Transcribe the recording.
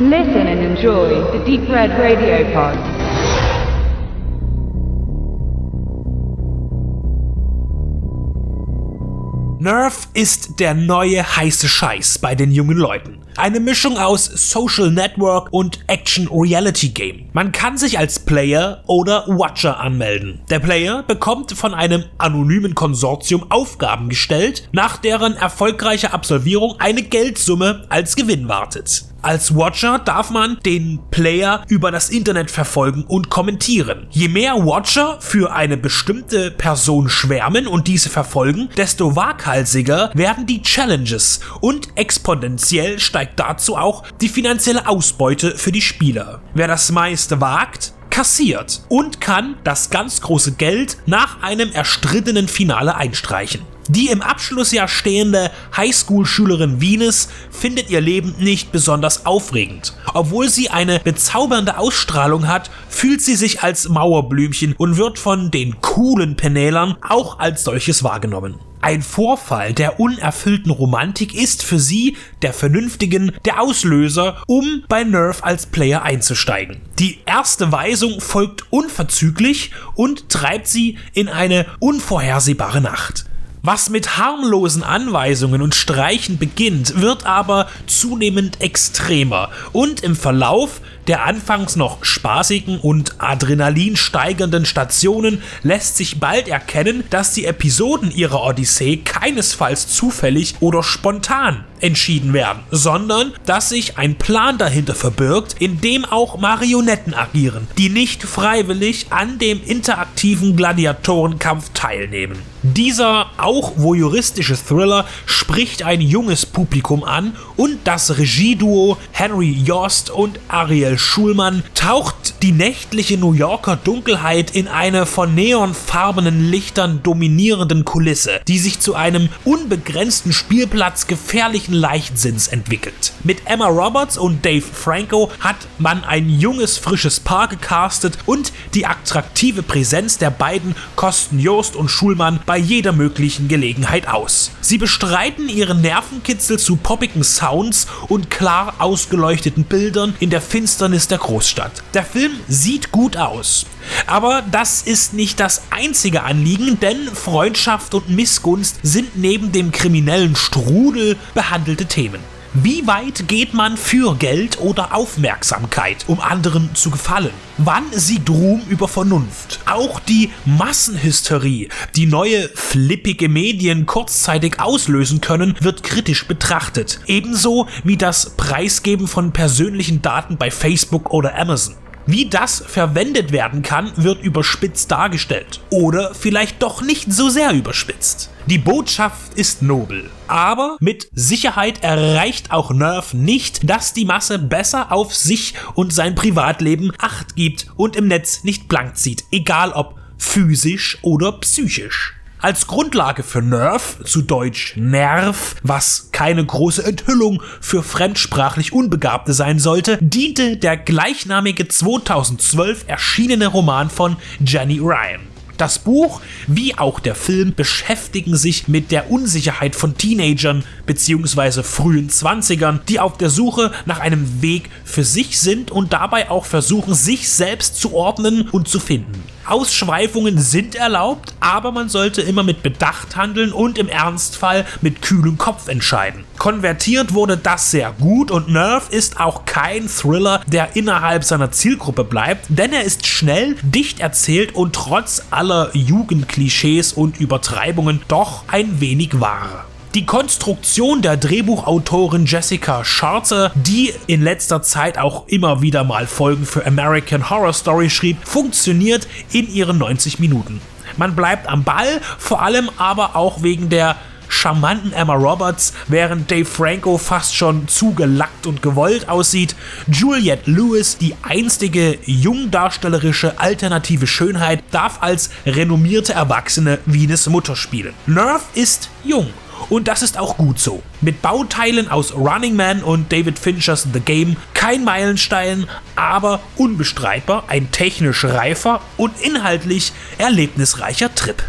Listen and enjoy the Deep Red Radio Pod. Nerf ist der neue heiße Scheiß bei den jungen Leuten. Eine Mischung aus Social Network und Action Reality Game. Man kann sich als Player oder Watcher anmelden. Der Player bekommt von einem anonymen Konsortium Aufgaben gestellt, nach deren erfolgreicher Absolvierung eine Geldsumme als Gewinn wartet. Als Watcher darf man den Player über das Internet verfolgen und kommentieren. Je mehr Watcher für eine bestimmte Person schwärmen und diese verfolgen, desto waghalsiger werden die Challenges und exponentiell steigt dazu auch die finanzielle Ausbeute für die Spieler. Wer das meiste wagt, kassiert und kann das ganz große Geld nach einem erstrittenen Finale einstreichen. Die im Abschlussjahr stehende Highschool-Schülerin Venus findet ihr Leben nicht besonders aufregend. Obwohl sie eine bezaubernde Ausstrahlung hat, fühlt sie sich als Mauerblümchen und wird von den coolen Penelern auch als solches wahrgenommen. Ein Vorfall der unerfüllten Romantik ist für sie, der Vernünftigen, der Auslöser, um bei Nerf als Player einzusteigen. Die erste Weisung folgt unverzüglich und treibt sie in eine unvorhersehbare Nacht. Was mit harmlosen Anweisungen und Streichen beginnt, wird aber zunehmend extremer. Und im Verlauf der anfangs noch spaßigen und Adrenalin steigernden Stationen lässt sich bald erkennen, dass die Episoden ihrer Odyssee keinesfalls zufällig oder spontan entschieden werden, sondern dass sich ein Plan dahinter verbirgt, in dem auch Marionetten agieren, die nicht freiwillig an dem interaktiven Gladiatorenkampf teilnehmen. Dieser auch voyeuristische Thriller spricht ein junges Publikum an und das Regieduo Henry Yost und Ariel Schulmann taucht die nächtliche New Yorker Dunkelheit in eine von neonfarbenen Lichtern dominierenden Kulisse, die sich zu einem unbegrenzten Spielplatz gefährlichen Leichtsinns entwickelt. Mit Emma Roberts und Dave Franco hat man ein junges, frisches Paar gecastet und die attraktive Präsenz der beiden kosten Yost und Schulmann bei jeder möglichen Gelegenheit aus. Sie bestreiten ihren Nervenkitzel zu poppigen Sounds und klar ausgeleuchteten Bildern in der Finsternis der Großstadt. Der Film sieht gut aus. Aber das ist nicht das einzige Anliegen, denn Freundschaft und Missgunst sind neben dem kriminellen Strudel behandelte Themen. Wie weit geht man für Geld oder Aufmerksamkeit, um anderen zu gefallen? Wann siegt Ruhm über Vernunft? Auch die Massenhysterie, die neue flippige Medien kurzzeitig auslösen können, wird kritisch betrachtet. Ebenso wie das Preisgeben von persönlichen Daten bei Facebook oder Amazon. Wie das verwendet werden kann, wird überspitzt dargestellt. Oder vielleicht doch nicht so sehr überspitzt. Die Botschaft ist nobel. Aber mit Sicherheit erreicht auch Nerf nicht, dass die Masse besser auf sich und sein Privatleben acht gibt und im Netz nicht blank zieht, egal ob physisch oder psychisch. Als Grundlage für Nerf, zu Deutsch Nerv, was keine große Enthüllung für fremdsprachlich Unbegabte sein sollte, diente der gleichnamige 2012 erschienene Roman von Jenny Ryan. Das Buch wie auch der Film beschäftigen sich mit der Unsicherheit von Teenagern bzw. frühen Zwanzigern, die auf der Suche nach einem Weg für sich sind und dabei auch versuchen, sich selbst zu ordnen und zu finden. Ausschweifungen sind erlaubt, aber man sollte immer mit Bedacht handeln und im Ernstfall mit kühlem Kopf entscheiden. Konvertiert wurde das sehr gut und Nerf ist auch kein Thriller, der innerhalb seiner Zielgruppe bleibt, denn er ist schnell, dicht erzählt und trotz aller Jugendklischees und Übertreibungen doch ein wenig wahr. Die Konstruktion der Drehbuchautorin Jessica Scharzer, die in letzter Zeit auch immer wieder mal Folgen für American Horror Story schrieb, funktioniert in ihren 90 Minuten. Man bleibt am Ball, vor allem aber auch wegen der charmanten Emma Roberts, während Dave Franco fast schon zu gelackt und gewollt aussieht. Juliette Lewis, die einstige jungdarstellerische alternative Schönheit, darf als renommierte Erwachsene Wienes Mutter spielen. Nerv ist jung und das ist auch gut so. Mit Bauteilen aus Running Man und David Finchers The Game kein Meilenstein, aber unbestreitbar ein technisch reifer und inhaltlich erlebnisreicher Trip.